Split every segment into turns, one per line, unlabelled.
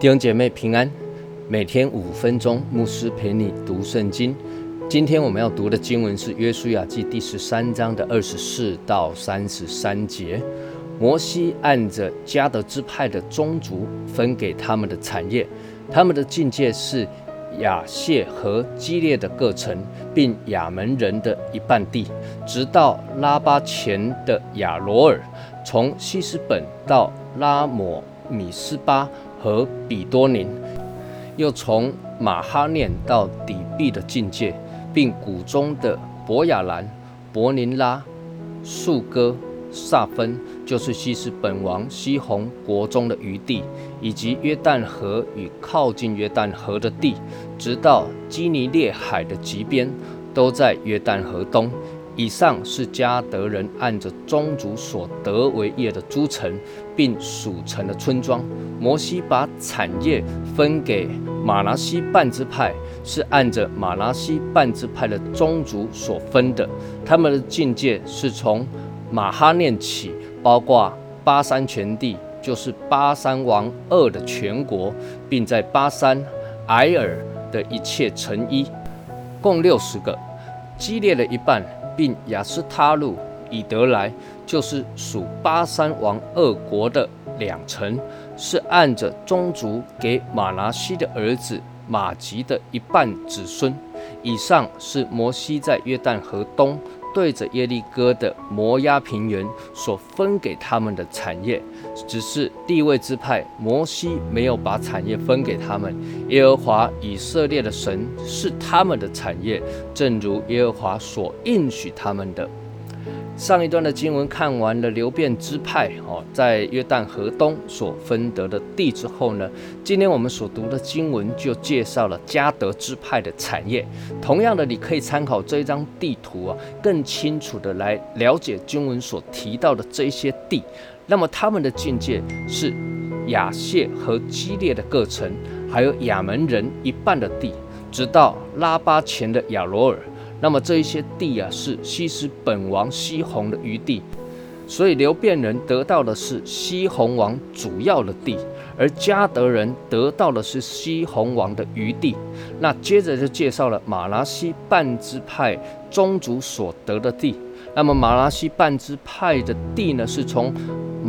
弟兄姐妹平安，每天五分钟，牧师陪你读圣经。今天我们要读的经文是《约书亚记》第十三章的二十四到三十三节。摩西按着迦得支派的宗族分给他们的产业，他们的境界是亚谢和基列的各城，并亚门人的一半地，直到拉巴前的亚罗尔，从西斯本到拉摩米斯巴。和比多宁，又从马哈念到底壁的境界，并谷中的博雅兰、伯宁拉、树哥、萨芬，就是西斯本王西宏国中的余地，以及约旦河与靠近约旦河的地，直到基尼列海的极边，都在约旦河东。以上是加德人按着宗族所得为业的诸城，并属城的村庄。摩西把产业分给马拿西半支派，是按着马拿西半支派的宗族所分的。他们的境界是从马哈念起，包括巴山全地，就是巴山王二的全国，并在巴山埃尔的一切城邑，共六十个。激烈了一半。并雅斯他路以得来，就是属巴山王二国的两城，是按着宗族给马拿西的儿子马吉的一半子孙。以上是摩西在约旦河东对着耶利哥的摩押平原所分给他们的产业，只是地位之派，摩西没有把产业分给他们。耶和华以色列的神是他们的产业，正如耶和华所应许他们的。上一段的经文看完了流变支派哦，在约旦河东所分得的地之后呢，今天我们所读的经文就介绍了加德支派的产业。同样的，你可以参考这一张地图啊，更清楚的来了解经文所提到的这些地。那么他们的境界是亚谢和基列的各城，还有亚门人一半的地，直到拉巴前的亚罗尔。那么这一些地啊，是西施本王西宏的余地，所以流变人得到的是西宏王主要的地，而加德人得到的是西宏王的余地。那接着就介绍了马拉西半支派宗族所得的地。那么马拉西半支派的地呢，是从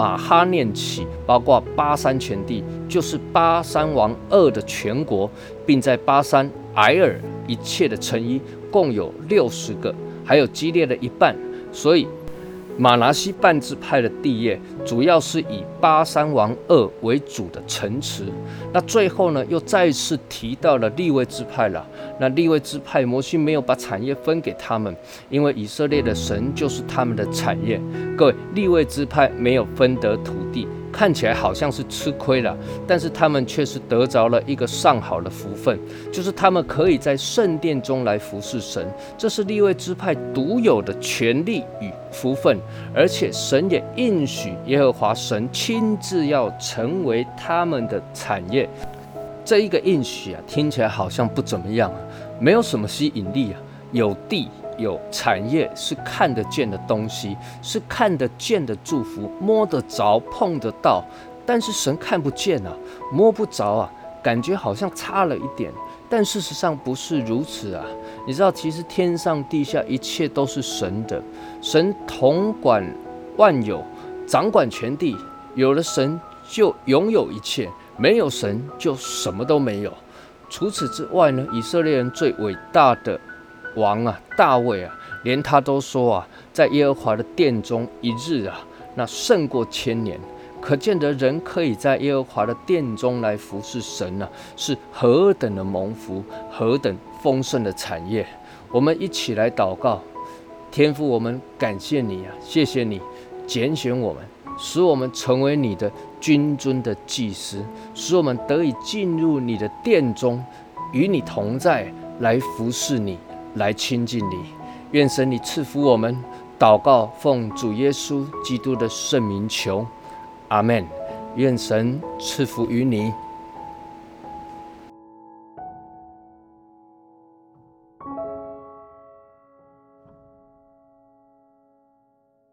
马哈念起，包括巴山全地，就是巴山王二的全国，并在巴山埃尔一切的城邑。共有六十个，还有激烈的一半，所以马拿西半支派的地业主要是以巴山王二为主的城池。那最后呢，又再次提到了立位支派了。那立位支派，摩西没有把产业分给他们，因为以色列的神就是他们的产业。各位，立位支派没有分得土地。看起来好像是吃亏了，但是他们却是得着了一个上好的福分，就是他们可以在圣殿中来服侍神，这是立位支派独有的权利与福分，而且神也应许耶和华神亲自要成为他们的产业。这一个应许啊，听起来好像不怎么样，没有什么吸引力啊，有地。有产业是看得见的东西，是看得见的祝福，摸得着、碰得到。但是神看不见啊，摸不着啊，感觉好像差了一点。但事实上不是如此啊！你知道，其实天上地下一切都是神的，神统管万有，掌管全地。有了神就拥有一切，没有神就什么都没有。除此之外呢，以色列人最伟大的。王啊，大卫啊，连他都说啊，在耶和华的殿中一日啊，那胜过千年。可见得人可以在耶和华的殿中来服侍神呢，是何等的蒙福，何等丰盛的产业。我们一起来祷告，天父，我们感谢你啊，谢谢你拣选我们，使我们成为你的君尊的祭司，使我们得以进入你的殿中，与你同在，来服侍你。来亲近你，愿神你赐福我们。祷告，奉主耶稣基督的圣名求，阿门。愿神赐福于你。